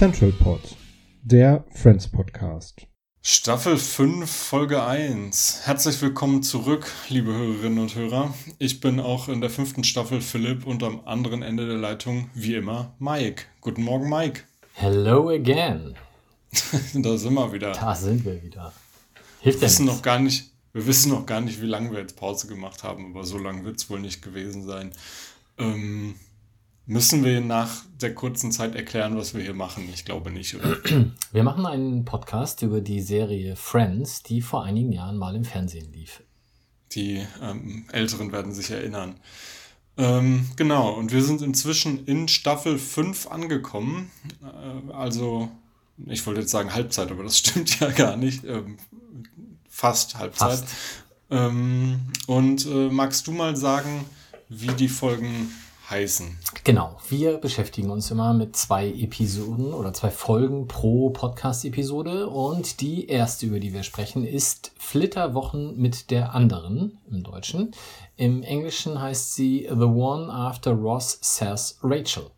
Central Pod, der Friends Podcast. Staffel 5, Folge 1. Herzlich willkommen zurück, liebe Hörerinnen und Hörer. Ich bin auch in der fünften Staffel Philipp und am anderen Ende der Leitung, wie immer, Mike. Guten Morgen, Mike. Hello again. da sind wir wieder. Da sind wir wieder. Hilft Wir wissen noch gar nicht, wir wissen noch gar nicht, wie lange wir jetzt Pause gemacht haben, aber so lange wird es wohl nicht gewesen sein. Ähm, müssen wir nach der kurzen Zeit erklären, was wir hier machen? Ich glaube nicht, oder? Wir machen einen Podcast über die Serie Friends, die vor einigen Jahren mal im Fernsehen lief. Die ähm, Älteren werden sich erinnern. Ähm, genau, und wir sind inzwischen in Staffel 5 angekommen. Äh, also, ich wollte jetzt sagen Halbzeit, aber das stimmt ja gar nicht. Ähm, fast Halbzeit. Fast. Ähm, und äh, magst du mal sagen, wie die Folgen heißen? Genau, wir beschäftigen uns immer mit zwei Episoden oder zwei Folgen pro Podcast-Episode und die erste, über die wir sprechen, ist Flitterwochen mit der anderen im Deutschen. Im Englischen heißt sie The One After Ross Says Rachel.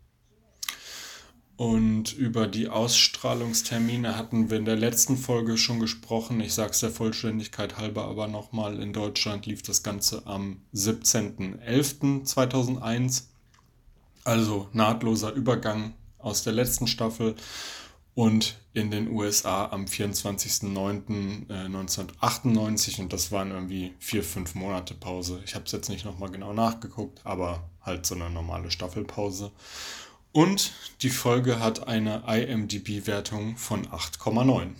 Und über die Ausstrahlungstermine hatten wir in der letzten Folge schon gesprochen. Ich sage es der Vollständigkeit halber aber nochmal. In Deutschland lief das Ganze am 17.11.2001. Also nahtloser Übergang aus der letzten Staffel. Und in den USA am 24.09.1998. Und das waren irgendwie vier, fünf Monate Pause. Ich habe es jetzt nicht nochmal genau nachgeguckt, aber halt so eine normale Staffelpause. Und die Folge hat eine IMDb-Wertung von 8,9.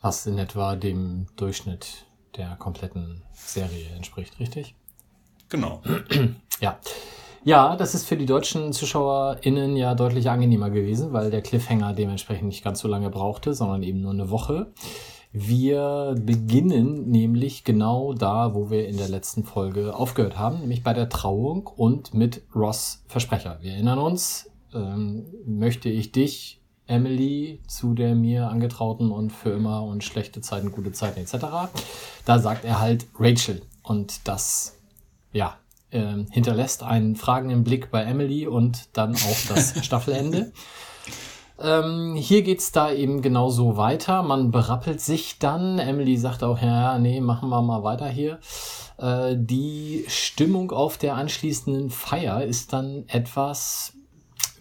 Was in etwa dem Durchschnitt der kompletten Serie entspricht, richtig? Genau. Ja. Ja, das ist für die deutschen ZuschauerInnen ja deutlich angenehmer gewesen, weil der Cliffhanger dementsprechend nicht ganz so lange brauchte, sondern eben nur eine Woche. Wir beginnen nämlich genau da, wo wir in der letzten Folge aufgehört haben, nämlich bei der Trauung und mit Ross Versprecher. Wir erinnern uns, ähm, möchte ich dich, Emily, zu der mir angetrauten und für immer und schlechte Zeiten, gute Zeiten etc. Da sagt er halt Rachel. Und das, ja, ähm, hinterlässt einen fragenden Blick bei Emily und dann auch das Staffelende. Ähm, hier geht's da eben genauso weiter. Man berappelt sich dann. Emily sagt auch, ja, nee, machen wir mal weiter hier. Äh, die Stimmung auf der anschließenden Feier ist dann etwas,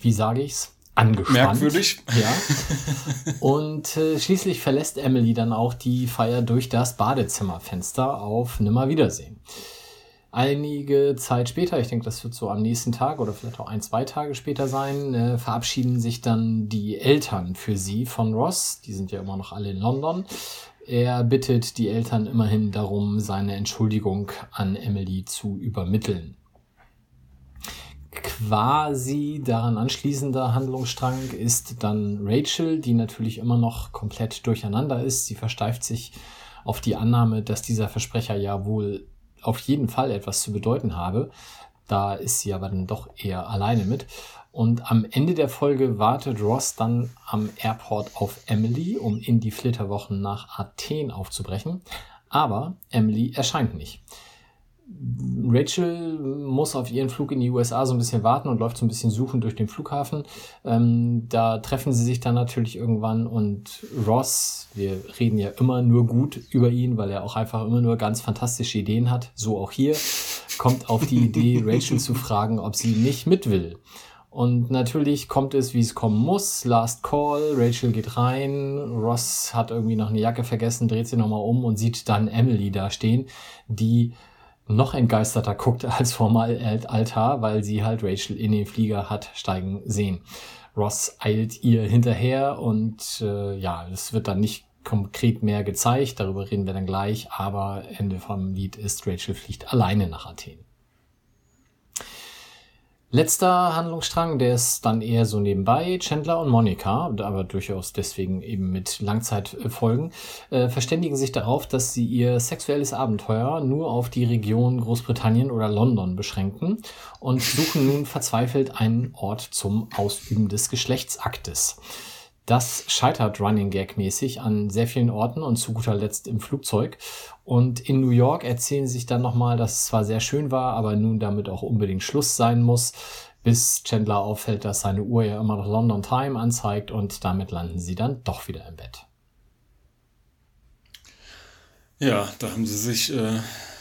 wie sage ich's, angespannt. Merkwürdig. Ja. Und äh, schließlich verlässt Emily dann auch die Feier durch das Badezimmerfenster auf Nimmerwiedersehen. Einige Zeit später, ich denke, das wird so am nächsten Tag oder vielleicht auch ein, zwei Tage später sein, äh, verabschieden sich dann die Eltern für sie von Ross. Die sind ja immer noch alle in London. Er bittet die Eltern immerhin darum, seine Entschuldigung an Emily zu übermitteln. Quasi daran anschließender Handlungsstrang ist dann Rachel, die natürlich immer noch komplett durcheinander ist. Sie versteift sich auf die Annahme, dass dieser Versprecher ja wohl auf jeden Fall etwas zu bedeuten habe. Da ist sie aber dann doch eher alleine mit. Und am Ende der Folge wartet Ross dann am Airport auf Emily, um in die Flitterwochen nach Athen aufzubrechen. Aber Emily erscheint nicht. Rachel muss auf ihren Flug in die USA so ein bisschen warten und läuft so ein bisschen suchend durch den Flughafen. Ähm, da treffen sie sich dann natürlich irgendwann und Ross, wir reden ja immer nur gut über ihn, weil er auch einfach immer nur ganz fantastische Ideen hat, so auch hier, kommt auf die Idee, Rachel zu fragen, ob sie nicht mit will. Und natürlich kommt es, wie es kommen muss. Last Call, Rachel geht rein, Ross hat irgendwie noch eine Jacke vergessen, dreht sie nochmal um und sieht dann Emily da stehen, die noch entgeisterter guckt als vorm Altar, weil sie halt Rachel in den Flieger hat steigen sehen. Ross eilt ihr hinterher und äh, ja, es wird dann nicht konkret mehr gezeigt, darüber reden wir dann gleich, aber Ende vom Lied ist Rachel fliegt alleine nach Athen. Letzter Handlungsstrang, der ist dann eher so nebenbei. Chandler und Monica, aber durchaus deswegen eben mit Langzeitfolgen, äh, verständigen sich darauf, dass sie ihr sexuelles Abenteuer nur auf die Region Großbritannien oder London beschränken und suchen nun verzweifelt einen Ort zum Ausüben des Geschlechtsaktes. Das scheitert Running Gag mäßig an sehr vielen Orten und zu guter Letzt im Flugzeug. Und in New York erzählen sie sich dann nochmal, dass es zwar sehr schön war, aber nun damit auch unbedingt Schluss sein muss, bis Chandler auffällt, dass seine Uhr ja immer noch London Time anzeigt und damit landen sie dann doch wieder im Bett. Ja, da haben sie sich äh,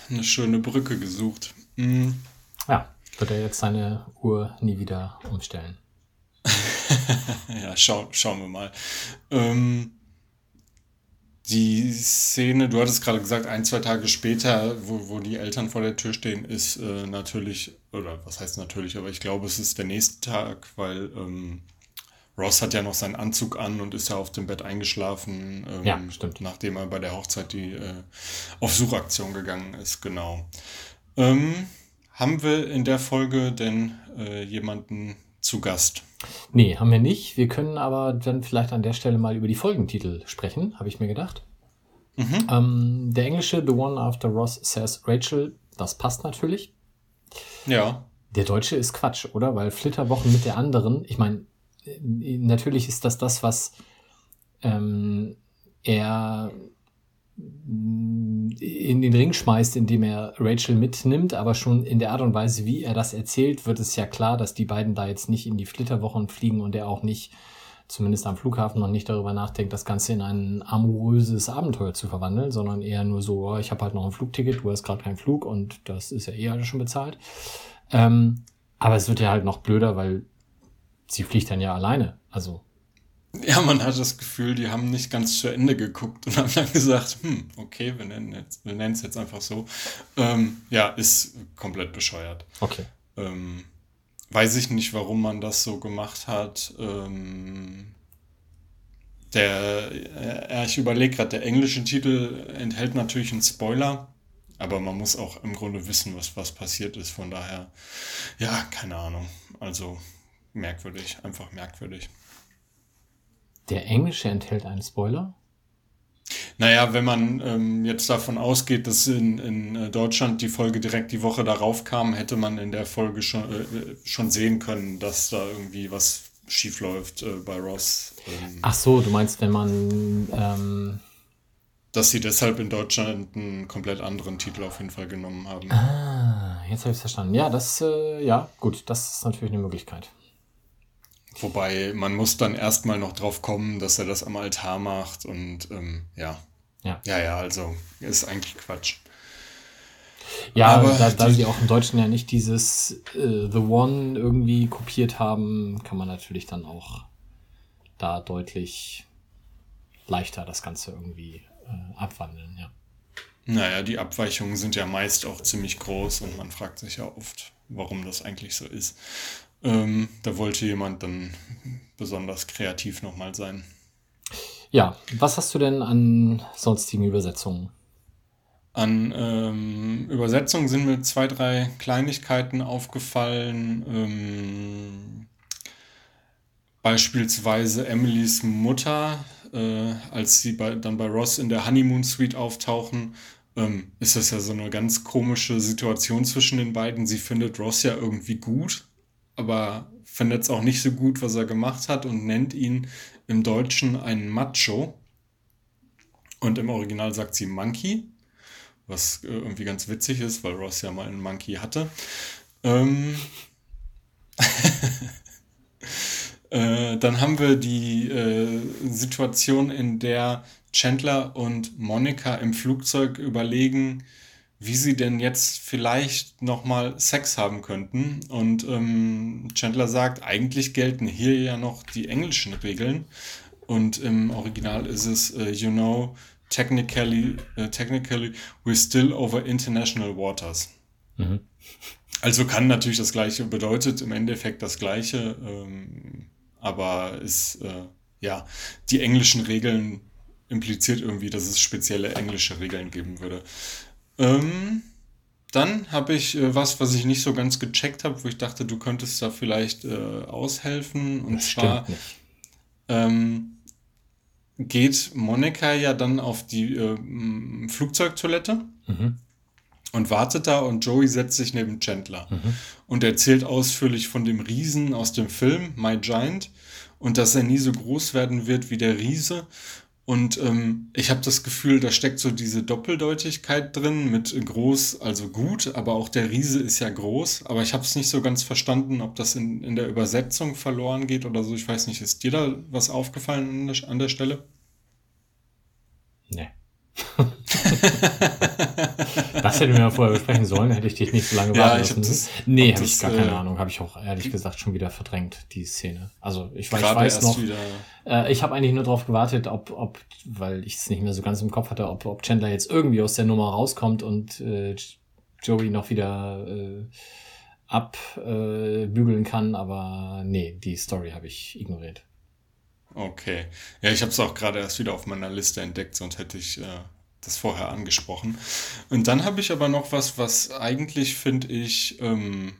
eine schöne Brücke gesucht. Mhm. Ja, wird er jetzt seine Uhr nie wieder umstellen. ja, schau, schauen wir mal. Ähm, die Szene, du hattest gerade gesagt, ein, zwei Tage später, wo, wo die Eltern vor der Tür stehen, ist äh, natürlich, oder was heißt natürlich, aber ich glaube, es ist der nächste Tag, weil ähm, Ross hat ja noch seinen Anzug an und ist ja auf dem Bett eingeschlafen, ähm, ja, stimmt. nachdem er bei der Hochzeit die äh, auf Suchaktion gegangen ist, genau. Ähm, haben wir in der Folge denn äh, jemanden zu Gast? Nee, haben wir nicht. Wir können aber dann vielleicht an der Stelle mal über die Folgentitel sprechen, habe ich mir gedacht. Mhm. Ähm, der englische The One After Ross Says Rachel, das passt natürlich. Ja. Der deutsche ist Quatsch, oder? Weil Flitterwochen mit der anderen, ich meine, äh, natürlich ist das das, was ähm, er in den Ring schmeißt, indem er Rachel mitnimmt, aber schon in der Art und Weise, wie er das erzählt, wird es ja klar, dass die beiden da jetzt nicht in die Flitterwochen fliegen und er auch nicht, zumindest am Flughafen, noch nicht darüber nachdenkt, das Ganze in ein amoröses Abenteuer zu verwandeln, sondern eher nur so, oh, ich habe halt noch ein Flugticket, du hast gerade keinen Flug und das ist ja eh alles schon bezahlt. Ähm, aber es wird ja halt noch blöder, weil sie fliegt dann ja alleine. Also ja, man hat das Gefühl, die haben nicht ganz zu Ende geguckt und haben dann gesagt, hm, okay, wir nennen jetzt, wir nennen es jetzt einfach so. Ähm, ja, ist komplett bescheuert. Okay. Ähm, weiß ich nicht, warum man das so gemacht hat. Ähm, der, äh, ich überlege gerade, der englische Titel enthält natürlich einen Spoiler, aber man muss auch im Grunde wissen, was, was passiert ist. Von daher, ja, keine Ahnung. Also merkwürdig, einfach merkwürdig. Der englische enthält einen Spoiler? Naja, wenn man ähm, jetzt davon ausgeht, dass in, in äh, Deutschland die Folge direkt die Woche darauf kam, hätte man in der Folge schon, äh, schon sehen können, dass da irgendwie was schief läuft äh, bei Ross. Ähm, Ach so, du meinst, wenn man. Ähm dass sie deshalb in Deutschland einen komplett anderen Titel auf jeden Fall genommen haben. Ah, jetzt habe ich es verstanden. Ja, das, äh, ja, gut, das ist natürlich eine Möglichkeit. Wobei man muss dann erstmal noch drauf kommen, dass er das am Altar macht und ähm, ja. Ja. Ja, ja, also ist eigentlich Quatsch. Ja, aber da, da sie auch im Deutschen ja nicht dieses äh, The One irgendwie kopiert haben, kann man natürlich dann auch da deutlich leichter das Ganze irgendwie äh, abwandeln, ja. Naja, die Abweichungen sind ja meist auch ziemlich groß und man fragt sich ja oft, warum das eigentlich so ist. Ähm, da wollte jemand dann besonders kreativ nochmal sein. Ja, was hast du denn an sonstigen Übersetzungen? An ähm, Übersetzungen sind mir zwei, drei Kleinigkeiten aufgefallen. Ähm, beispielsweise Emilys Mutter, äh, als sie bei, dann bei Ross in der Honeymoon Suite auftauchen, ähm, ist das ja so eine ganz komische Situation zwischen den beiden. Sie findet Ross ja irgendwie gut, aber findet es auch nicht so gut, was er gemacht hat und nennt ihn im Deutschen einen Macho. Und im Original sagt sie Monkey, was äh, irgendwie ganz witzig ist, weil Ross ja mal einen Monkey hatte. Ähm äh, dann haben wir die äh, Situation, in der Chandler und Monika im Flugzeug überlegen, wie sie denn jetzt vielleicht nochmal Sex haben könnten. Und ähm, Chandler sagt, eigentlich gelten hier ja noch die englischen Regeln. Und im Original ist es, uh, you know, technically, uh, technically we're still over international waters. Mhm. Also kann natürlich das Gleiche, bedeutet im Endeffekt das Gleiche. Ähm, aber ist, äh, ja, die englischen Regeln impliziert irgendwie, dass es spezielle englische Regeln geben würde. Ähm, dann habe ich äh, was, was ich nicht so ganz gecheckt habe, wo ich dachte, du könntest da vielleicht äh, aushelfen. Und Das zwar ähm, geht Monika ja dann auf die äh, Flugzeugtoilette Mhm. und wartet da und Joey setzt sich neben Chandler und erzählt ausführlich von dem Riesen aus dem Film My Giant und dass er nie so groß werden wird wie der Riese. Und ähm, ich habe das Gefühl, da steckt so diese Doppeldeutigkeit drin mit groß, also gut, aber auch der Riese ist ja groß. Aber ich habe es nicht so ganz verstanden, ob das in, in der Übersetzung verloren geht oder so. Ich weiß nicht, ist dir da was aufgefallen an der, an der Stelle? Nee. das hätten wir ja vorher besprechen sollen, hätte ich dich nicht so lange Ja, warten hab lassen. das- nee, hab habe ich gar keine äh, Ahnung. Habe ich auch ehrlich gesagt schon wieder verdrängt, die Szene. Also ich, weiß- ich weiß noch, äh, ich habe eigentlich nur darauf gewartet, ob, ob, weil ich es nicht mehr so ganz im Kopf hatte, ob, ob Chandler jetzt irgendwie aus der Nummer rauskommt und äh, Joey noch wieder äh, abbügeln bügeln kann, aber nee, die Story habe ich ignoriert. Okay. Ja, ich habe es auch gerade erst wieder auf meiner Liste entdeckt, sonst hätte ich äh, das vorher angesprochen. Und dann habe ich aber noch was, was eigentlich finde ich, ähm,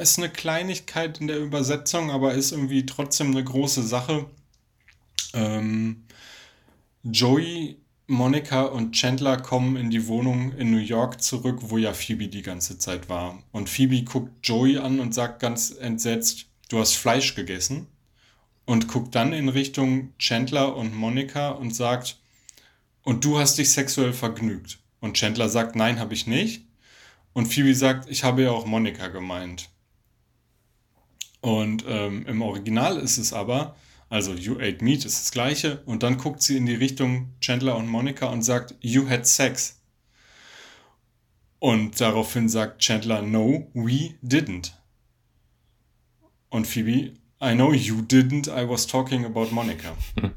ist eine Kleinigkeit in der Übersetzung, aber ist irgendwie trotzdem eine große Sache. Ähm, Joey, Monica und Chandler kommen in die Wohnung in New York zurück, wo ja Phoebe die ganze Zeit war. Und Phoebe guckt Joey an und sagt ganz entsetzt, du hast Fleisch gegessen und guckt dann in Richtung Chandler und Monica und sagt, und du hast dich sexuell vergnügt. Und Chandler sagt, nein, habe ich nicht. Und Phoebe sagt, ich habe ja auch Monica gemeint. Und ähm, im Original ist es aber, also you ate meat ist das gleiche. Und dann guckt sie in die Richtung Chandler und Monica und sagt, you had sex. Und daraufhin sagt Chandler, no, we didn't. Und Phoebe, I know you didn't, I was talking about Monica.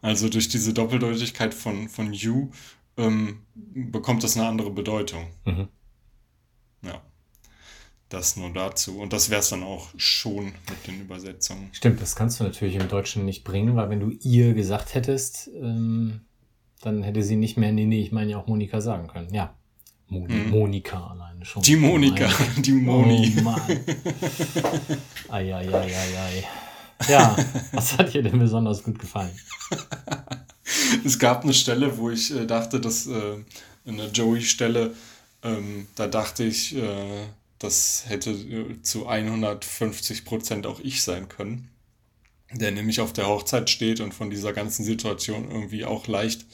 also durch diese Doppeldeutigkeit von, von you ähm, bekommt das eine andere Bedeutung. Mhm. Ja. Das nur dazu. Und das wäre es dann auch schon mit den Übersetzungen. Stimmt, das kannst du natürlich im Deutschen nicht bringen, weil wenn du ihr gesagt hättest, ähm, dann hätte sie nicht mehr, nee, nee, ich meine ja auch Monika sagen können. Ja. Moni, Monika alleine schon. Mhm. Die Monika, Meine- die Moni. Oh Mann. Eieieiei. Ja, was hat dir denn besonders gut gefallen? Es gab eine Stelle, wo ich äh, dachte, dass äh, eine Joey-Stelle, ähm, da dachte ich, äh, das hätte äh, zu 150 Prozent auch ich sein können. Der nämlich auf der Hochzeit steht und von dieser ganzen Situation irgendwie auch leicht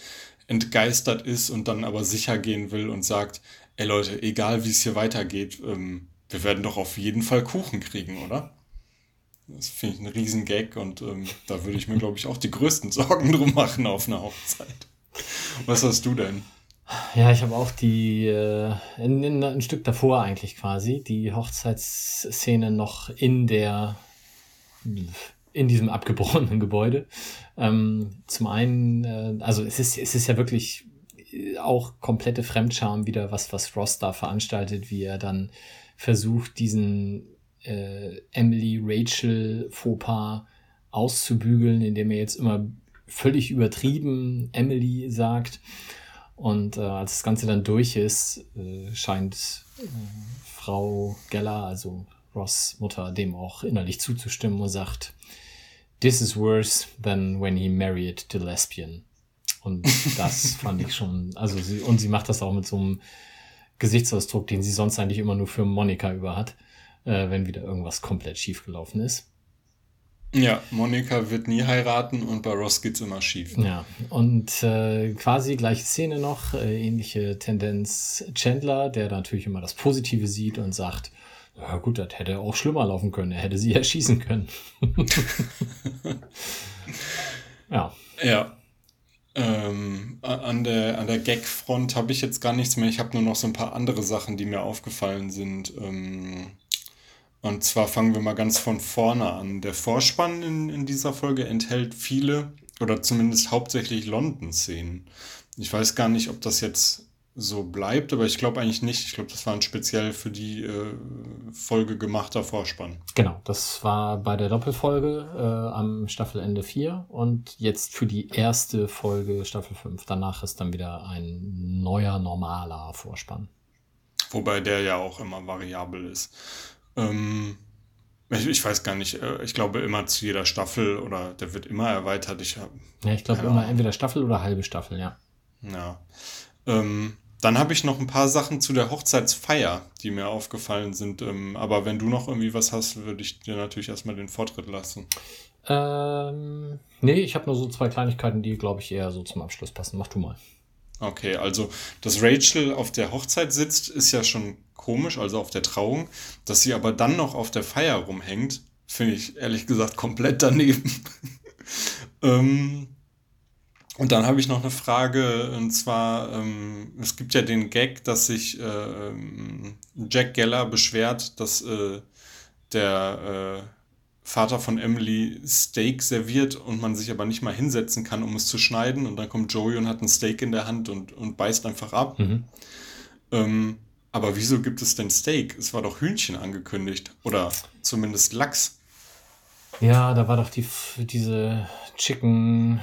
entgeistert ist und dann aber sicher gehen will und sagt, ey Leute, egal wie es hier weitergeht, ähm, wir werden doch auf jeden Fall Kuchen kriegen, oder? Das finde ich ein Riesengag und ähm, da würde ich mir, glaube ich, auch die größten Sorgen drum machen auf einer Hochzeit. Was hast du denn? Ja, ich habe auch die, äh, in, in, ein Stück davor eigentlich quasi, die Hochzeitsszene noch in der, in diesem abgebrochenen Gebäude. Ähm, zum einen, äh, also es ist, es ist ja wirklich äh, auch komplette Fremdscham wieder, was, was Ross da veranstaltet, wie er dann versucht, diesen äh, Emily Rachel Fauxpas auszubügeln, indem er jetzt immer völlig übertrieben Emily sagt. Und äh, als das Ganze dann durch ist, äh, scheint äh, Frau Geller, also Ross Mutter, dem auch innerlich zuzustimmen und sagt, This is worse than when he married the lesbian. Und das fand ich schon, also sie, und sie macht das auch mit so einem Gesichtsausdruck, den sie sonst eigentlich immer nur für Monika über hat, äh, wenn wieder irgendwas komplett schief gelaufen ist. Ja, Monika wird nie heiraten und bei Ross geht's immer schief. Ja, und äh, quasi gleiche Szene noch, äh, ähnliche Tendenz Chandler, der natürlich immer das Positive sieht und sagt, ja gut, das hätte auch schlimmer laufen können, er hätte sie erschießen können. ja, Ja. Ähm, an der, an der Gag-Front habe ich jetzt gar nichts mehr. Ich habe nur noch so ein paar andere Sachen, die mir aufgefallen sind. Ähm, und zwar fangen wir mal ganz von vorne an. Der Vorspann in, in dieser Folge enthält viele oder zumindest hauptsächlich London-Szenen. Ich weiß gar nicht, ob das jetzt so bleibt, aber ich glaube eigentlich nicht. Ich glaube, das war ein speziell für die äh, Folge gemachter Vorspann. Genau, das war bei der Doppelfolge äh, am Staffelende 4 und jetzt für die erste Folge Staffel 5. Danach ist dann wieder ein neuer, normaler Vorspann. Wobei der ja auch immer variabel ist. Ähm, ich, ich, weiß gar nicht, äh, ich glaube immer zu jeder Staffel oder der wird immer erweitert. Ich hab, ja, ich glaube immer entweder Staffel oder halbe Staffel, ja. Ja. Ähm, dann habe ich noch ein paar Sachen zu der Hochzeitsfeier, die mir aufgefallen sind. Ähm, aber wenn du noch irgendwie was hast, würde ich dir natürlich erstmal den Vortritt lassen. Ähm, nee, ich habe nur so zwei Kleinigkeiten, die, glaube ich, eher so zum Abschluss passen. Mach du mal. Okay, also, dass Rachel auf der Hochzeit sitzt, ist ja schon komisch, also auf der Trauung. Dass sie aber dann noch auf der Feier rumhängt, finde ich ehrlich gesagt komplett daneben. ähm, und dann habe ich noch eine Frage, und zwar, ähm, es gibt ja den Gag, dass sich äh, Jack Geller beschwert, dass äh, der äh, Vater von Emily Steak serviert und man sich aber nicht mal hinsetzen kann, um es zu schneiden. Und dann kommt Joey und hat ein Steak in der Hand und, und beißt einfach ab. Mhm. Ähm, aber wieso gibt es denn Steak? Es war doch Hühnchen angekündigt. Oder zumindest Lachs. Ja, da war doch die, diese Chicken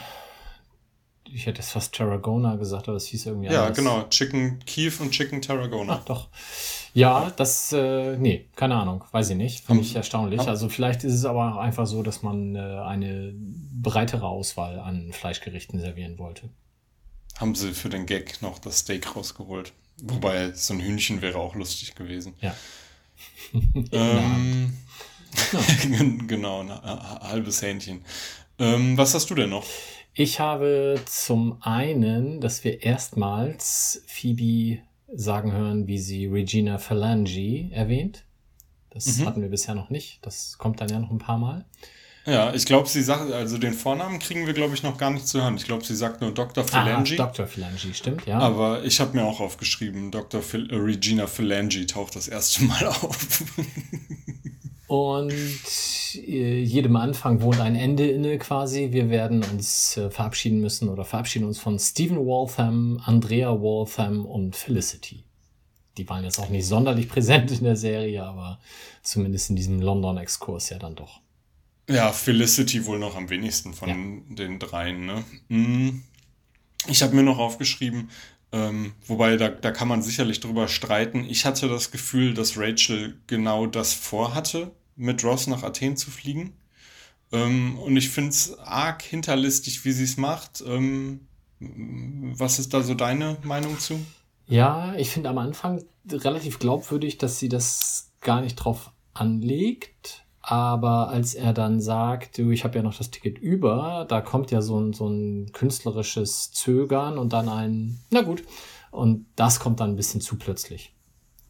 ich hätte es fast Tarragona gesagt, aber es hieß irgendwie Ja, anders. genau. Chicken Kiew und Chicken Tarragona. Ach doch. Ja, das, äh, nee, keine Ahnung, weiß ich nicht. Finde ich erstaunlich. Also vielleicht ist es aber auch einfach so, dass man äh, eine breitere Auswahl an Fleischgerichten servieren wollte. Haben sie für den Gag noch das Steak rausgeholt. Wobei so ein Hühnchen wäre auch lustig gewesen. Ja. ähm, ja. genau, ein halbes Hähnchen. Ähm, was hast du denn noch? Ich habe zum einen, dass wir erstmals Phoebe sagen hören, wie sie Regina Phalange erwähnt. Das mhm. hatten wir bisher noch nicht. Das kommt dann ja noch ein paar Mal. Ja, ich glaube, sie sagt, also den Vornamen kriegen wir, glaube ich, noch gar nicht zu hören. Ich glaube, sie sagt nur Dr. Phalange. Ah, Dr. Phalange, stimmt, ja. Aber ich habe mir auch aufgeschrieben, Dr. Phil, äh, Regina Phalange taucht das erste Mal auf. Und äh, jedem Anfang wohnt ein Ende inne quasi. Wir werden uns äh, verabschieden müssen oder verabschieden uns von Stephen Waltham, Andrea Waltham und Felicity. Die waren jetzt auch nicht sonderlich präsent in der Serie, aber zumindest in diesem London-Exkurs ja dann doch. Ja, Felicity wohl noch am wenigsten von ja. den dreien. Ne? Hm. Ich habe mir noch aufgeschrieben, ähm, wobei da, da kann man sicherlich drüber streiten. Ich hatte das Gefühl, dass Rachel genau das vorhatte, mit Ross nach Athen zu fliegen. Ähm, und ich finde es arg hinterlistig, wie sie es macht. Ähm, was ist da so deine Meinung zu? Ja, ich finde am Anfang relativ glaubwürdig, dass sie das gar nicht drauf anlegt. Aber als er dann sagt, du, ich habe ja noch das Ticket über, da kommt ja so ein, so ein künstlerisches Zögern und dann ein, na gut. Und das kommt dann ein bisschen zu plötzlich.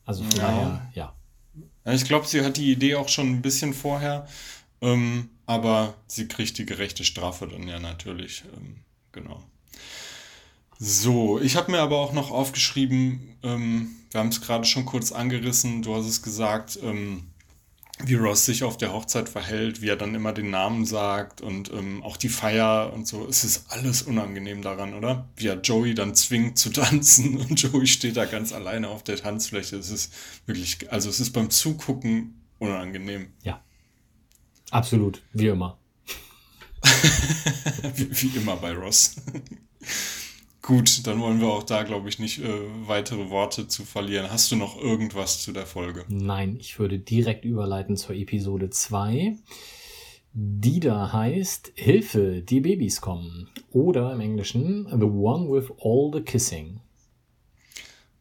Also von ja. daher, ja. ja ich glaube, sie hat die Idee auch schon ein bisschen vorher, ähm, aber sie kriegt die gerechte Strafe dann ja natürlich. Ähm, genau. So, ich habe mir aber auch noch aufgeschrieben, ähm, wir haben es gerade schon kurz angerissen, du hast es gesagt, ähm, wie Ross sich auf der Hochzeit verhält, wie er dann immer den Namen sagt und ähm, auch die Feier und so. Es ist alles unangenehm daran, oder? Wie er Joey dann zwingt zu tanzen und Joey steht da ganz alleine auf der Tanzfläche. Es ist wirklich, also es ist beim Zugucken unangenehm. Ja. Absolut, wie immer. wie, wie immer bei Ross. Gut, dann wollen wir auch da, glaube ich, nicht äh, weitere Worte zu verlieren. Hast du noch irgendwas zu der Folge? Nein, ich würde direkt überleiten zur Episode 2, die da heißt Hilfe, die Babys kommen. Oder im Englischen The One with All the Kissing.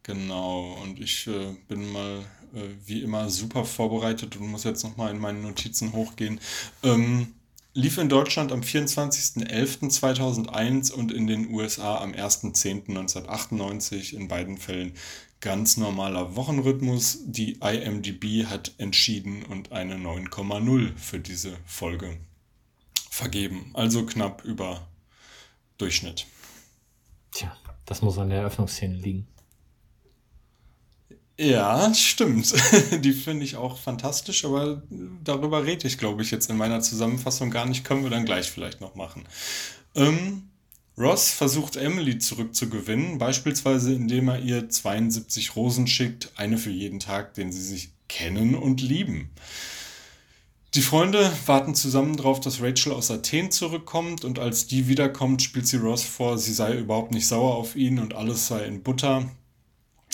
Genau, und ich äh, bin mal äh, wie immer super vorbereitet und muss jetzt nochmal in meine Notizen hochgehen. Ähm, lief in Deutschland am 24.11.2001 und in den USA am 1.10.1998, in beiden Fällen ganz normaler Wochenrhythmus. Die IMDB hat entschieden und eine 9,0 für diese Folge vergeben. Also knapp über Durchschnitt. Tja, das muss an der Eröffnungsszene liegen. Ja, stimmt. Die finde ich auch fantastisch, aber darüber rede ich, glaube ich, jetzt in meiner Zusammenfassung gar nicht. Können wir dann gleich vielleicht noch machen. Ähm, Ross versucht Emily zurückzugewinnen, beispielsweise indem er ihr 72 Rosen schickt, eine für jeden Tag, den sie sich kennen und lieben. Die Freunde warten zusammen darauf, dass Rachel aus Athen zurückkommt und als die wiederkommt, spielt sie Ross vor, sie sei überhaupt nicht sauer auf ihn und alles sei in Butter.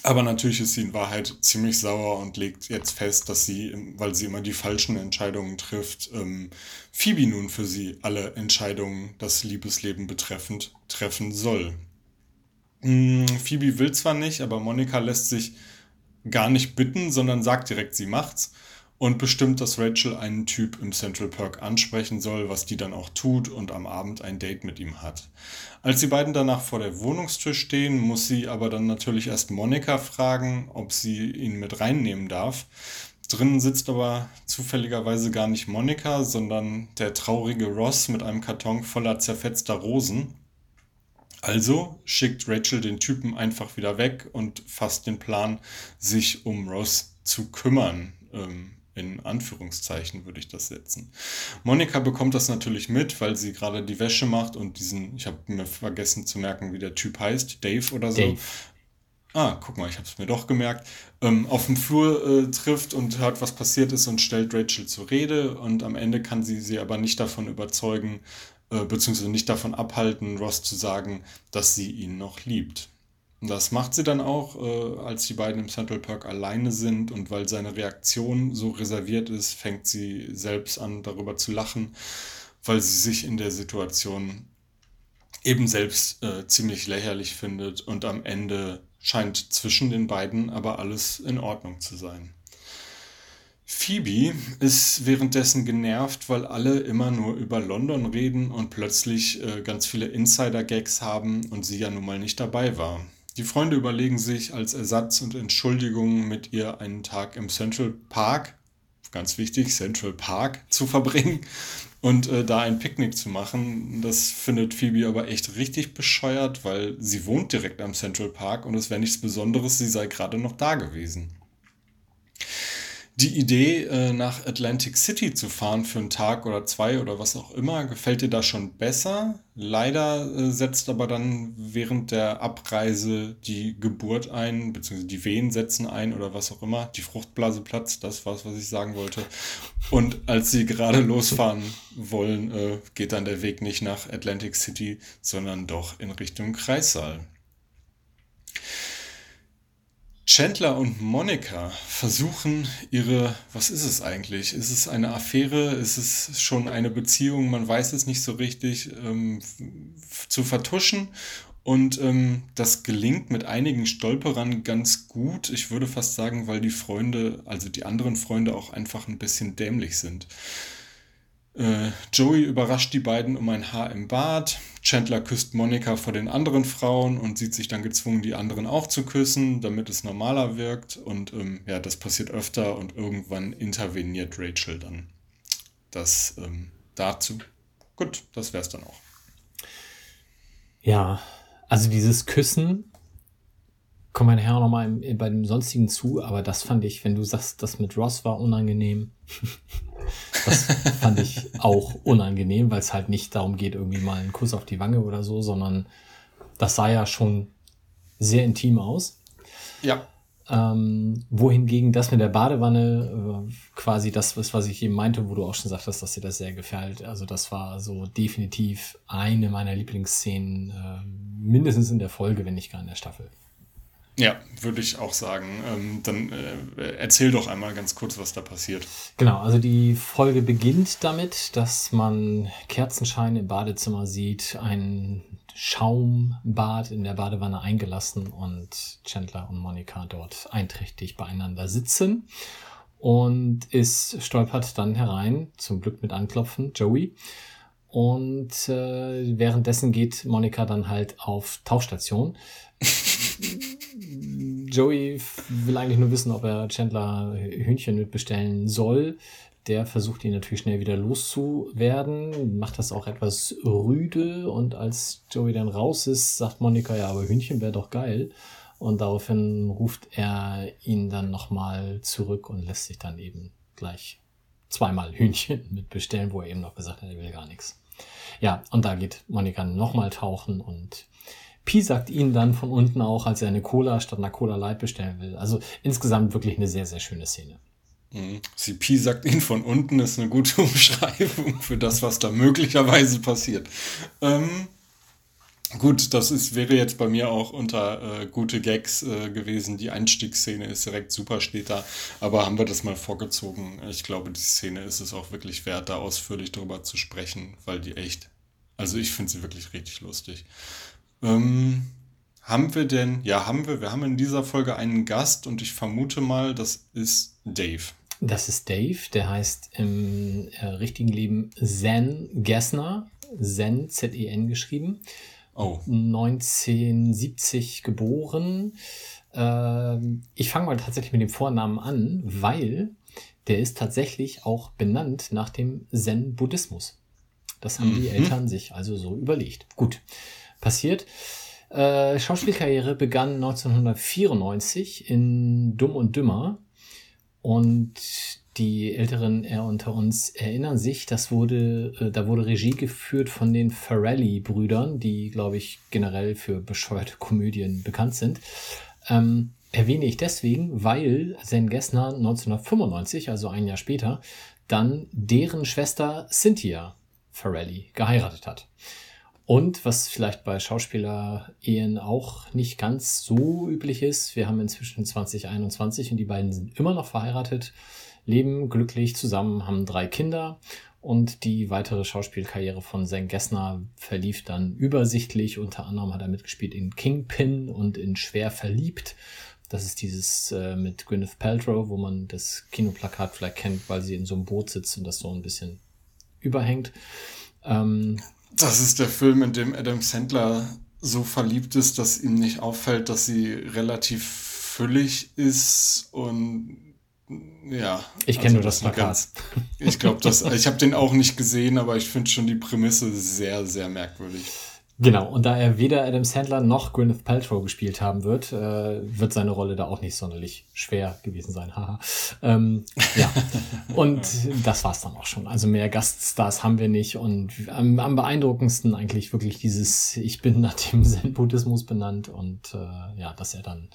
Aber natürlich ist sie in Wahrheit ziemlich sauer und legt jetzt fest, dass sie, weil sie immer die falschen Entscheidungen trifft, ähm, Phoebe nun für sie alle Entscheidungen, das Liebesleben betreffend, treffen soll. Hm, Phoebe will zwar nicht, aber Monika lässt sich gar nicht bitten, sondern sagt direkt, sie macht's und bestimmt, dass Rachel einen Typ im Central Perk ansprechen soll, was die dann auch tut und am Abend ein Date mit ihm hat. Als die beiden danach vor der Wohnungstür stehen, muss sie aber dann natürlich erst Monika fragen, ob sie ihn mit reinnehmen darf. Drinnen sitzt aber zufälligerweise gar nicht Monika, sondern der traurige Ross mit einem Karton voller zerfetzter Rosen. Also schickt Rachel den Typen einfach wieder weg und fasst den Plan, sich um Ross zu kümmern. Ähm, in Anführungszeichen würde ich das setzen. Monika bekommt das natürlich mit, weil sie gerade die Wäsche macht und diesen, ich habe mir vergessen zu merken, wie der Typ heißt, Dave oder so. Dave. Ah, guck mal, ich habe es mir doch gemerkt. Ähm, auf dem Flur äh, trifft und hört, was passiert ist und stellt Rachel zur Rede und am Ende kann sie sie aber nicht davon überzeugen, äh, beziehungsweise nicht davon abhalten, Ross zu sagen, dass sie ihn noch liebt. Das macht sie dann auch, äh, als die beiden im Central Park alleine sind und weil seine Reaktion so reserviert ist, fängt sie selbst an, darüber zu lachen, weil sie sich in der Situation eben selbst äh, ziemlich lächerlich findet und am Ende scheint zwischen den beiden aber alles in Ordnung zu sein. Phoebe ist währenddessen genervt, weil alle immer nur über London reden und plötzlich äh, ganz viele Insider-Gags haben und sie ja nun mal nicht dabei war. Die Freunde überlegen sich als Ersatz und Entschuldigung mit ihr einen Tag im Central Park, ganz wichtig, Central Park zu verbringen und äh, da ein Picknick zu machen. Das findet Phoebe aber echt richtig bescheuert, weil sie wohnt direkt am Central Park und es wäre nichts Besonderes, sie sei gerade noch da gewesen. Die Idee, äh, nach Atlantic City zu fahren für einen Tag oder zwei oder was auch immer, gefällt dir da schon besser. Leider äh, setzt aber dann während der Abreise die Geburt ein, beziehungsweise die Wehen setzen ein oder was auch immer. Die Fruchtblase platzt, das war es, was ich sagen wollte. Und als sie gerade losfahren wollen, äh, geht dann der Weg nicht nach Atlantic City, sondern doch in Richtung Kreissaal. Chandler und Monika versuchen ihre, was ist es eigentlich? Ist es eine Affäre? Ist es schon eine Beziehung? Man weiß es nicht so richtig ähm, zu vertuschen. Und ähm, das gelingt mit einigen Stolperern ganz gut. Ich würde fast sagen, weil die Freunde, also die anderen Freunde auch einfach ein bisschen dämlich sind. Äh, Joey überrascht die beiden um ein Haar im Bad. Chandler küsst Monika vor den anderen Frauen und sieht sich dann gezwungen, die anderen auch zu küssen, damit es normaler wirkt. Und ähm, ja, das passiert öfter und irgendwann interveniert Rachel dann. Das ähm, dazu. Gut, das wär's dann auch. Ja, also dieses Küssen kommen wir nachher nochmal bei dem sonstigen zu, aber das fand ich, wenn du sagst, das mit Ross war unangenehm. Das fand ich auch unangenehm, weil es halt nicht darum geht, irgendwie mal einen Kuss auf die Wange oder so, sondern das sah ja schon sehr intim aus. Ja. Ähm, wohingegen das mit der Badewanne äh, quasi das ist, was ich eben meinte, wo du auch schon sagtest, dass dir das sehr gefällt. Also das war so definitiv eine meiner Lieblingsszenen, äh, mindestens in der Folge, wenn nicht gar in der Staffel. Ja, würde ich auch sagen. Ähm, dann äh, erzähl doch einmal ganz kurz, was da passiert. Genau, also die Folge beginnt damit, dass man Kerzenschein im Badezimmer sieht, ein Schaumbad in der Badewanne eingelassen und Chandler und Monika dort einträchtig beieinander sitzen. Und es stolpert dann herein, zum Glück mit Anklopfen, Joey. Und äh, währenddessen geht Monika dann halt auf Tauchstation. Joey will eigentlich nur wissen, ob er Chandler Hühnchen mitbestellen soll. Der versucht ihn natürlich schnell wieder loszuwerden, macht das auch etwas rüde und als Joey dann raus ist, sagt Monika, ja, aber Hühnchen wäre doch geil. Und daraufhin ruft er ihn dann nochmal zurück und lässt sich dann eben gleich zweimal Hühnchen mitbestellen, wo er eben noch gesagt hat, er will gar nichts. Ja, und da geht Monika nochmal tauchen und Pi sagt ihnen dann von unten auch, als er eine Cola statt einer Cola Light bestellen will. Also insgesamt wirklich eine sehr, sehr schöne Szene. Mhm. Sie Pi sagt ihn von unten, ist eine gute Umschreibung für das, was da möglicherweise passiert. Ähm, gut, das ist, wäre jetzt bei mir auch unter äh, gute Gags äh, gewesen. Die Einstiegsszene ist direkt super, steht da. Aber haben wir das mal vorgezogen? Ich glaube, die Szene ist es auch wirklich wert, da ausführlich drüber zu sprechen, weil die echt, also ich finde sie wirklich richtig lustig. Ähm, haben wir denn, ja, haben wir, wir haben in dieser Folge einen Gast und ich vermute mal, das ist Dave. Das ist Dave, der heißt im äh, richtigen Leben Zen Gessner, Zen, Z-E-N geschrieben. Oh. 1970 geboren. Ähm, ich fange mal tatsächlich mit dem Vornamen an, weil der ist tatsächlich auch benannt nach dem Zen-Buddhismus. Das haben die Mhm. Eltern sich also so überlegt. Gut, passiert. Äh, Schauspielkarriere begann 1994 in Dumm und Dümmer. Und die Älteren unter uns erinnern sich, das wurde, äh, da wurde Regie geführt von den Farrelly-Brüdern, die, glaube ich, generell für bescheuerte Komödien bekannt sind. Ähm, erwähne ich deswegen, weil Zen Gessner 1995, also ein Jahr später, dann deren Schwester Cynthia Farrelly geheiratet hat. Und was vielleicht bei Schauspieler-Ehen auch nicht ganz so üblich ist, wir haben inzwischen 2021 und die beiden sind immer noch verheiratet, leben glücklich zusammen, haben drei Kinder und die weitere Schauspielkarriere von Zen Gessner verlief dann übersichtlich. Unter anderem hat er mitgespielt in Kingpin und in Schwer verliebt. Das ist dieses äh, mit Gwyneth Paltrow, wo man das Kinoplakat vielleicht kennt, weil sie in so einem Boot sitzt und das so ein bisschen überhängt. Ähm, Das ist der Film, in dem Adam Sandler so verliebt ist, dass ihm nicht auffällt, dass sie relativ füllig ist und ja. Ich kenne also nur das Plakat. ganz- ich glaube, das, ich habe den auch nicht gesehen, aber ich finde schon die Prämisse sehr, sehr merkwürdig. Genau, und da er weder Adam Sandler noch Gwyneth Paltrow gespielt haben wird, äh, wird seine Rolle da auch nicht sonderlich schwer gewesen sein. Haha. ähm, ja, und das war's dann auch schon. Also mehr Gaststars haben wir nicht und am, am beeindruckendsten eigentlich wirklich dieses, ich bin nach dem Zen-Buddhismus benannt und äh, ja, dass er dann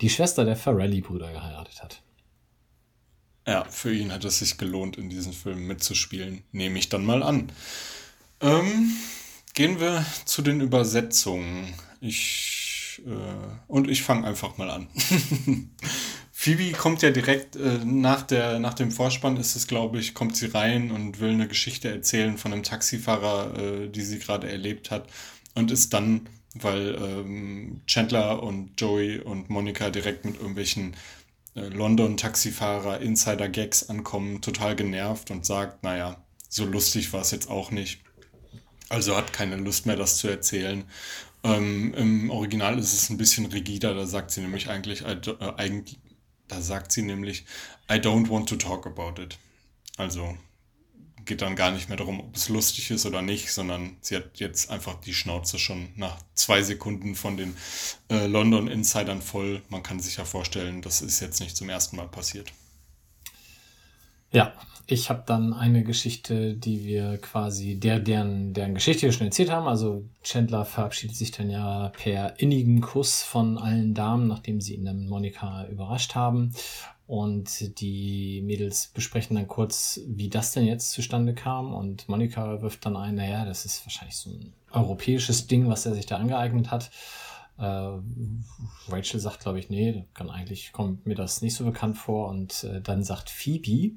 die Schwester der Farrelly-Brüder geheiratet hat. Ja, für ihn hat es sich gelohnt, in diesen Film mitzuspielen. Nehme ich dann mal an. Ähm, gehen wir zu den Übersetzungen. Ich, äh, und ich fange einfach mal an. Phoebe kommt ja direkt äh, nach, der, nach dem Vorspann, ist es, glaube ich, kommt sie rein und will eine Geschichte erzählen von einem Taxifahrer, äh, die sie gerade erlebt hat. Und ist dann, weil ähm, Chandler und Joey und Monika direkt mit irgendwelchen äh, London-Taxifahrer Insider-Gags ankommen, total genervt und sagt, naja, so lustig war es jetzt auch nicht. Also hat keine Lust mehr, das zu erzählen. Ähm, Im Original ist es ein bisschen rigider, da sagt sie nämlich eigentlich, I äh, da sagt sie nämlich, I don't want to talk about it. Also geht dann gar nicht mehr darum, ob es lustig ist oder nicht, sondern sie hat jetzt einfach die Schnauze schon nach zwei Sekunden von den äh, London Insidern voll. Man kann sich ja vorstellen, das ist jetzt nicht zum ersten Mal passiert. Ja, ich habe dann eine Geschichte, die wir quasi, der, deren, deren Geschichte wir schon erzählt haben. Also Chandler verabschiedet sich dann ja per innigen Kuss von allen Damen, nachdem sie ihn dann Monika überrascht haben. Und die Mädels besprechen dann kurz, wie das denn jetzt zustande kam. Und Monika wirft dann ein, naja, das ist wahrscheinlich so ein europäisches Ding, was er sich da angeeignet hat. Äh, Rachel sagt, glaube ich, nee, kann eigentlich kommt mir das nicht so bekannt vor. Und äh, dann sagt Phoebe,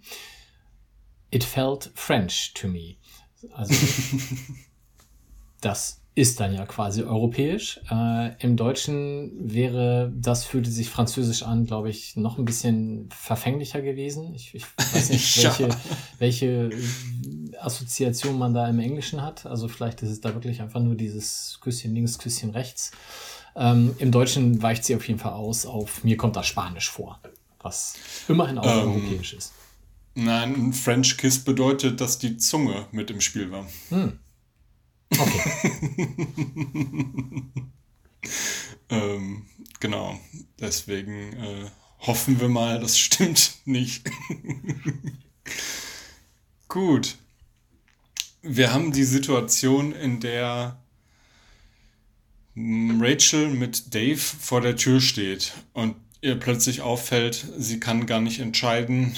it felt French to me. Also das ist dann ja quasi europäisch. Äh, Im Deutschen wäre, das fühlte sich französisch an, glaube ich, noch ein bisschen verfänglicher gewesen. Ich, ich weiß nicht, welche, welche Assoziation man da im Englischen hat. Also vielleicht ist es da wirklich einfach nur dieses Küsschen links, Küsschen rechts. Ähm, Im Deutschen weicht sie auf jeden Fall aus auf mir kommt das Spanisch vor, was immerhin auch Ähm. europäisch ist. Nein, ein French Kiss bedeutet, dass die Zunge mit im Spiel war. Okay. Ähm, genau, deswegen äh, hoffen wir mal, das stimmt nicht. Gut. wir haben die Situation, in der Rachel mit Dave vor der Tür steht und ihr plötzlich auffällt, sie kann gar nicht entscheiden,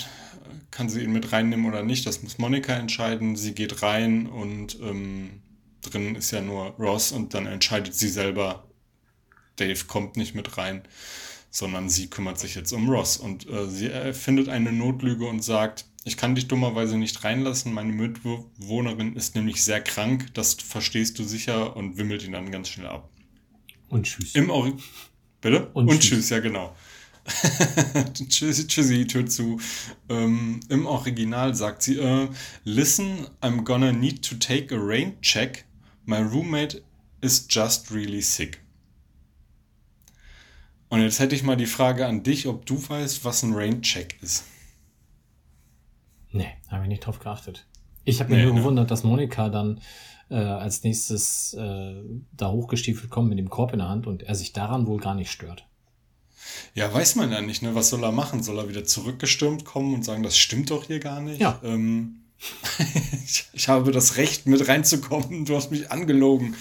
kann sie ihn mit reinnehmen oder nicht. Das muss Monika entscheiden. Sie geht rein und ähm, drin ist ja nur Ross und dann entscheidet sie selber, Dave kommt nicht mit rein, sondern sie kümmert sich jetzt um Ross. Und äh, sie erfindet eine Notlüge und sagt, ich kann dich dummerweise nicht reinlassen. Meine Mitbewohnerin ist nämlich sehr krank. Das verstehst du sicher und wimmelt ihn dann ganz schnell ab. Und tschüss. Im Ori Bitte? Und Und, tschüss. tschüss. ja genau. tschüssi, tschüssi, Tür zu. Ähm, Im Original sagt sie, äh, listen, I'm gonna need to take a rain check. My roommate is just really sick. Und jetzt hätte ich mal die Frage an dich, ob du weißt, was ein Rain Check ist. Nee, habe ich nicht drauf geachtet. Ich habe mich Nee, nur ne? gewundert, dass Monika dann äh, als nächstes äh, da hochgestiefelt kommt mit dem Korb in der Hand und er sich daran wohl gar nicht stört. Ja, weiß man ja nicht, ne? Was soll er machen? Soll er wieder zurückgestürmt kommen und sagen, das stimmt doch hier gar nicht? Ja. Ähm, ich, ich habe das Recht, mit reinzukommen. Du hast mich angelogen.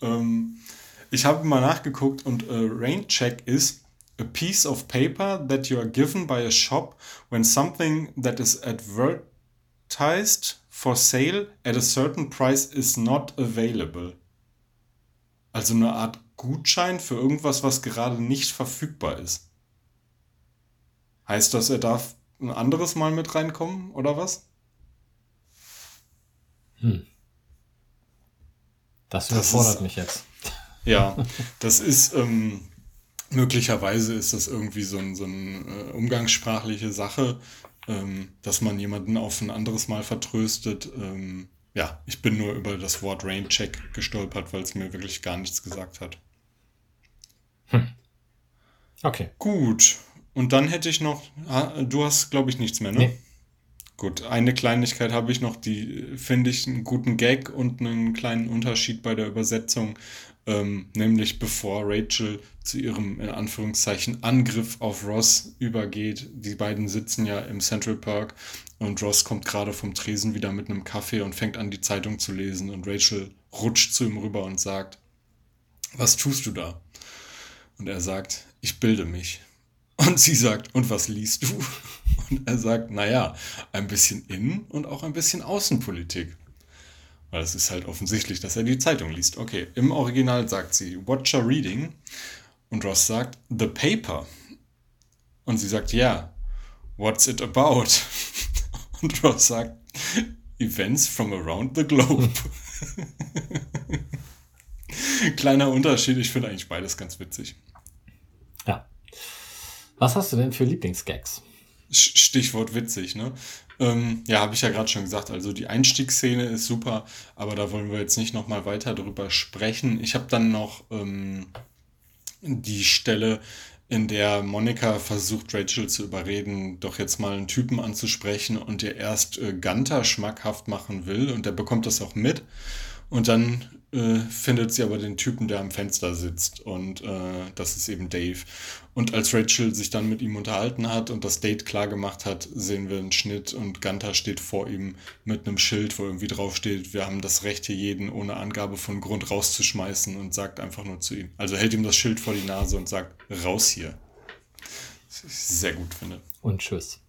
Ähm, ich habe mal nachgeguckt und äh, Rain Check ist a piece of paper that you are given by a shop when something that is advertised for sale at a certain price is not available. Also eine Art Gutschein für irgendwas, was gerade nicht verfügbar ist. Heißt das, er darf ein anderes Mal mit reinkommen oder was? Das Das überfordert ist- mich jetzt. Ja, das ist ähm, möglicherweise ist das irgendwie so ein, so ein äh, umgangssprachliche Sache, ähm, dass man jemanden auf ein anderes Mal vertröstet. Ähm, ja, ich bin nur über das Wort Raincheck gestolpert, weil es mir wirklich gar nichts gesagt hat. Okay. Gut, und dann hätte ich noch, ah, du hast, glaube ich, nichts mehr, ne? Nee. Gut, eine Kleinigkeit habe ich noch, die äh, finde ich einen guten Gag und einen kleinen Unterschied bei der Übersetzung, ähm, nämlich bevor Rachel zu ihrem, in Anführungszeichen, Angriff auf Ross übergeht. Die beiden sitzen ja im Central Park und Ross kommt gerade vom Tresen wieder mit einem Kaffee und fängt an, die Zeitung zu lesen und Rachel rutscht zu ihm rüber und sagt, was tust du da? Und er sagt, ich bilde mich. Und sie sagt, und was liest du? Und er sagt, naja, ein bisschen Innen- und auch ein bisschen Außenpolitik. Weil es ist halt offensichtlich, dass er die Zeitung liest. Okay, im Original sagt sie, you're reading? Und Ross sagt, the paper. Und sie sagt, ja, what's it about? Und Ross sagt, events from around the globe. Kleiner Unterschied, ich finde eigentlich beides ganz witzig. Ja. Was hast du denn für Lieblingsgags? Stichwort witzig, ne? Ähm, ja, habe ich ja gerade schon gesagt. Also die Einstiegsszene ist super, aber da wollen wir jetzt nicht nochmal weiter drüber sprechen. Ich habe dann noch ähm, die Stelle, in der Monika versucht, Rachel zu überreden, doch jetzt mal einen Typen anzusprechen und ihr erst äh, Ganter schmackhaft machen will und der bekommt das auch mit. Und dann äh, findet sie aber den Typen, der am Fenster sitzt und äh, das ist eben Dave. Und als Rachel sich dann mit ihm unterhalten hat und das Date klar gemacht hat, sehen wir einen Schnitt und Ganter steht vor ihm mit einem Schild, wo irgendwie drauf steht, wir haben das Recht hier jeden ohne Angabe von Grund rauszuschmeißen und sagt einfach nur zu ihm. Also hält ihm das Schild vor die Nase und sagt, raus hier. Was ich sehr gut finde. Und tschüss.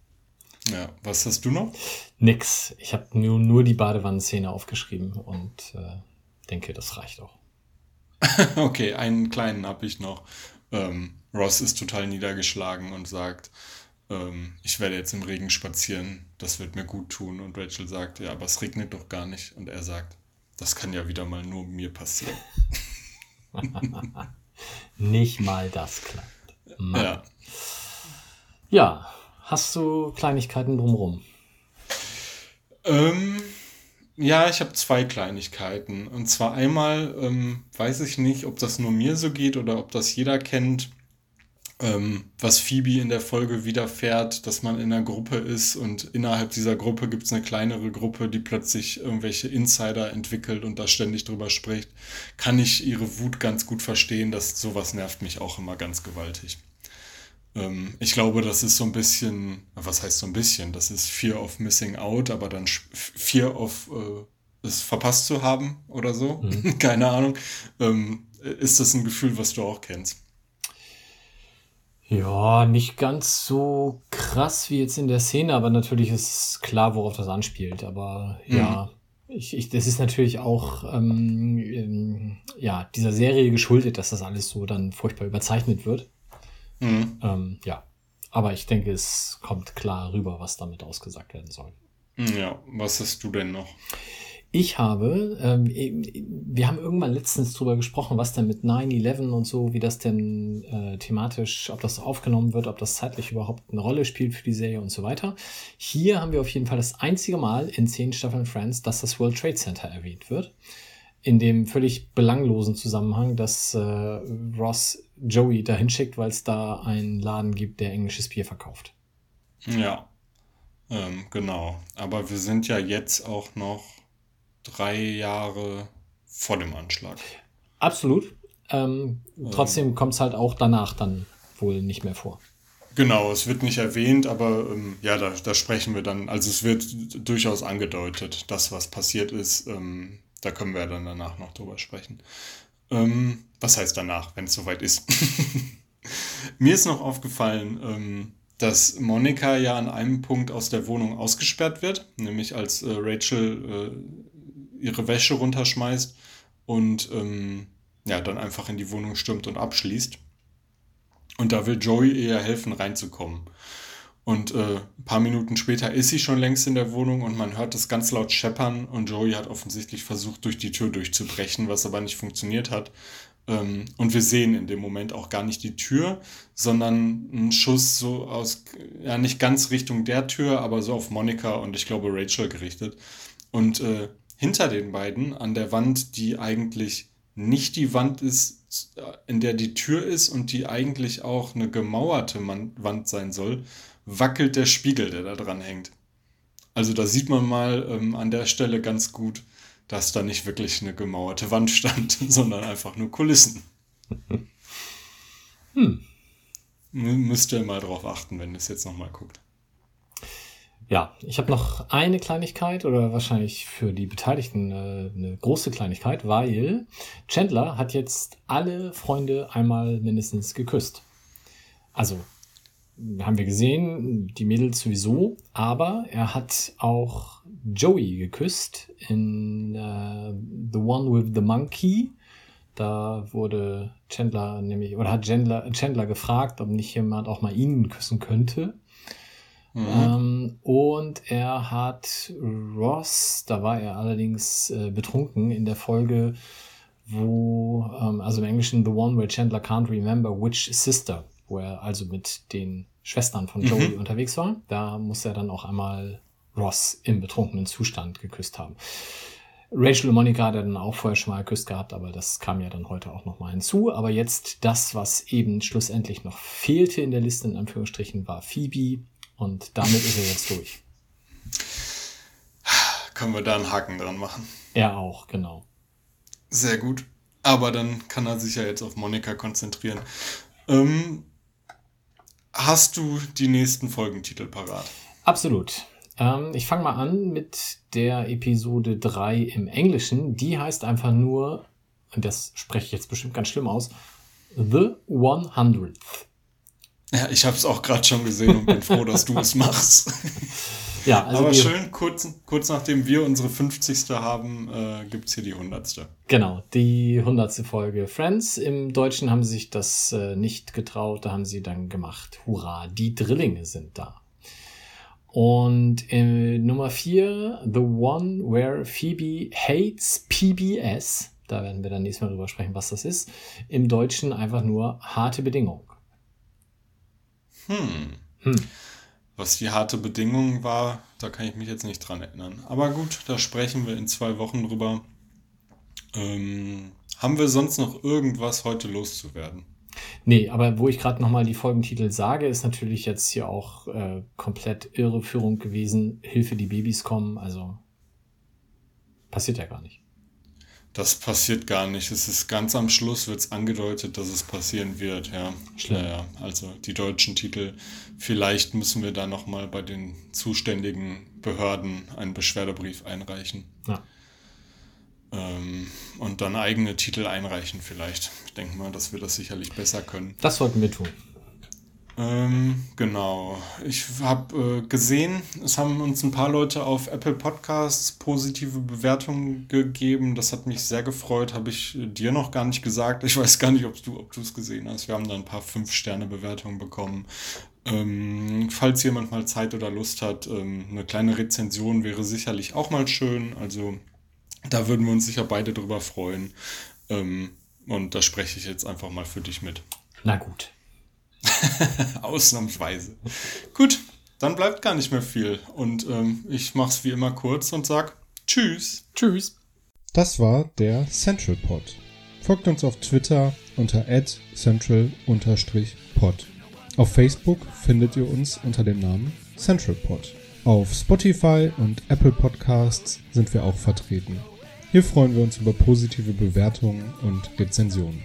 Ja, was hast du noch? Nix. Ich habe nur, nur die Badewannenszene aufgeschrieben und äh, denke, das reicht auch. Okay, einen kleinen habe ich noch. Ähm, Ross ist total niedergeschlagen und sagt, ähm, ich werde jetzt im Regen spazieren, das wird mir gut tun. Und Rachel sagt, ja, aber es regnet doch gar nicht. Und er sagt, das kann ja wieder mal nur mir passieren. Nicht mal das klappt. Mann. Ja. Ja, hast du Kleinigkeiten drumrum? Ähm, ja, ich habe zwei Kleinigkeiten. Und zwar einmal ähm, weiß ich nicht, ob das nur mir so geht oder ob das jeder kennt, ähm, was Phoebe in der Folge widerfährt, dass man in einer Gruppe ist und innerhalb dieser Gruppe gibt es eine kleinere Gruppe, die plötzlich irgendwelche Insider entwickelt und da ständig drüber spricht. Kann ich ihre Wut ganz gut verstehen, dass sowas nervt mich auch immer ganz gewaltig. Ähm, ich glaube, das ist so ein bisschen, was heißt so ein bisschen? Das ist Fear of Missing Out, aber dann Fear of äh, es verpasst zu haben oder so. Mhm. Keine Ahnung. Ähm, ist das ein Gefühl, was du auch kennst? Ja, nicht ganz so krass wie jetzt in der Szene, aber natürlich ist klar, worauf das anspielt. Aber mhm. ja, ich, ich, das ist natürlich auch ähm, ähm, ja, dieser Serie geschuldet, dass das alles so dann furchtbar überzeichnet wird. Mhm. Ähm, ja, aber ich denke, es kommt klar rüber, was damit ausgesagt werden soll. Ja, was hast du denn noch? Ich habe, ähm, wir haben irgendwann letztens drüber gesprochen, was denn mit 9-11 und so, wie das denn äh, thematisch, ob das aufgenommen wird, ob das zeitlich überhaupt eine Rolle spielt für die Serie und so weiter. Hier haben wir auf jeden Fall das einzige Mal in zehn Staffeln Friends, dass das World Trade Center erwähnt wird. In dem völlig belanglosen Zusammenhang, dass äh, Ross Joey dahin schickt, weil es da einen Laden gibt, der englisches Bier verkauft. Ja, ähm, genau. Aber wir sind ja jetzt auch noch drei Jahre vor dem Anschlag. Absolut. Ähm, trotzdem ähm, kommt es halt auch danach dann wohl nicht mehr vor. Genau, es wird nicht erwähnt, aber ähm, ja, da, da, sprechen wir dann. Also es wird durchaus angedeutet, das, was passiert ist. Ähm, da können wir dann danach noch drüber sprechen. Ähm, was heißt danach, wenn es soweit ist? Mir ist noch aufgefallen, ähm, dass Monika ja an einem Punkt aus der Wohnung ausgesperrt wird, nämlich als äh, Rachel äh, ihre Wäsche runterschmeißt und ähm, ja, dann einfach in die Wohnung stürmt und abschließt. Und da will Joey eher helfen, reinzukommen. Und äh, ein paar Minuten später ist sie schon längst in der Wohnung und man hört das ganz laut scheppern und Joey hat offensichtlich versucht, durch die Tür durchzubrechen, was aber nicht funktioniert hat. Ähm, und wir sehen in dem Moment auch gar nicht die Tür, sondern einen Schuss so aus, ja, nicht ganz Richtung der Tür, aber so auf Monika und ich glaube Rachel gerichtet. Und äh, hinter den beiden an der Wand, die eigentlich nicht die Wand ist, in der die Tür ist und die eigentlich auch eine gemauerte Wand sein soll, wackelt der Spiegel, der da dran hängt. Also da sieht man mal ähm, an der Stelle ganz gut, dass da nicht wirklich eine gemauerte Wand stand, sondern einfach nur Kulissen. Hm. Müsst ihr mal drauf achten, wenn ihr es jetzt nochmal guckt. Ja, ich habe noch eine Kleinigkeit oder wahrscheinlich für die Beteiligten äh, eine große Kleinigkeit, weil Chandler hat jetzt alle Freunde einmal mindestens geküsst. Also haben wir gesehen, die Mädels sowieso, aber er hat auch Joey geküsst in uh, The One with the Monkey. Da wurde Chandler nämlich, oder hat Chandler, Chandler gefragt, ob nicht jemand auch mal ihn küssen könnte. Mhm. Ähm, und er hat Ross, da war er allerdings äh, betrunken in der Folge, wo, ähm, also im Englischen The One where Chandler can't remember which sister, wo er also mit den Schwestern von Joey mhm. unterwegs war. Da muss er dann auch einmal Ross im betrunkenen Zustand geküsst haben. Rachel und Monica hat er dann auch vorher schon mal geküsst gehabt, aber das kam ja dann heute auch nochmal hinzu. Aber jetzt das, was eben schlussendlich noch fehlte in der Liste, in Anführungsstrichen, war Phoebe und damit ist er jetzt durch. Können wir da einen Haken dran machen? Er auch, genau. Sehr gut. Aber dann kann er sich ja jetzt auf Monika konzentrieren. Ähm, hast du die nächsten Folgentitel parat? Absolut. Ähm, ich fange mal an mit der Episode 3 im Englischen. Die heißt einfach nur, und das spreche ich jetzt bestimmt ganz schlimm aus, The 100th. Ja, ich habe es auch gerade schon gesehen und bin froh, dass du es machst. Ja, also Aber schön, kurz, kurz nachdem wir unsere 50. haben, äh, gibt es hier die 100. Genau, die 100. Folge Friends. Im Deutschen haben sie sich das äh, nicht getraut, da haben sie dann gemacht, hurra, die Drillinge sind da. Und äh, Nummer 4, The One Where Phoebe Hates PBS. Da werden wir dann nächstes Mal drüber sprechen, was das ist. Im Deutschen einfach nur harte Bedingungen. Hm. hm. Was die harte Bedingung war, da kann ich mich jetzt nicht dran erinnern. Aber gut, da sprechen wir in zwei Wochen drüber. Ähm, haben wir sonst noch irgendwas heute loszuwerden? Nee, aber wo ich gerade nochmal die Folgentitel sage, ist natürlich jetzt hier auch äh, komplett Irreführung gewesen. Hilfe, die Babys kommen. Also passiert ja gar nicht. Das passiert gar nicht. Es ist ganz am Schluss wird es angedeutet, dass es passieren wird, ja. Schlimm. Ja, also die deutschen Titel. Vielleicht müssen wir da nochmal bei den zuständigen Behörden einen Beschwerdebrief einreichen. Ja. Ähm, und dann eigene Titel einreichen vielleicht. Ich denke mal, dass wir das sicherlich besser können. Das sollten wir tun. Ähm, genau. Ich habe äh, gesehen, es haben uns ein paar Leute auf Apple Podcasts positive Bewertungen gegeben. Das hat mich sehr gefreut. Habe ich äh, dir noch gar nicht gesagt. Ich weiß gar nicht, ob du ob es gesehen hast. Wir haben da ein paar 5-Sterne-Bewertungen bekommen. Ähm, falls jemand mal Zeit oder Lust hat, ähm, eine kleine Rezension wäre sicherlich auch mal schön. Also da würden wir uns sicher beide drüber freuen. Ähm, und da spreche ich jetzt einfach mal für dich mit. Na gut. Ausnahmsweise. Gut, dann bleibt gar nicht mehr viel. Und ähm, ich mache es wie immer kurz und sag Tschüss. Tschüss. Das war der Central Pod. Folgt uns auf Twitter unter central-pod. Auf Facebook findet ihr uns unter dem Namen Central Pod. Auf Spotify und Apple Podcasts sind wir auch vertreten. Hier freuen wir uns über positive Bewertungen und Rezensionen.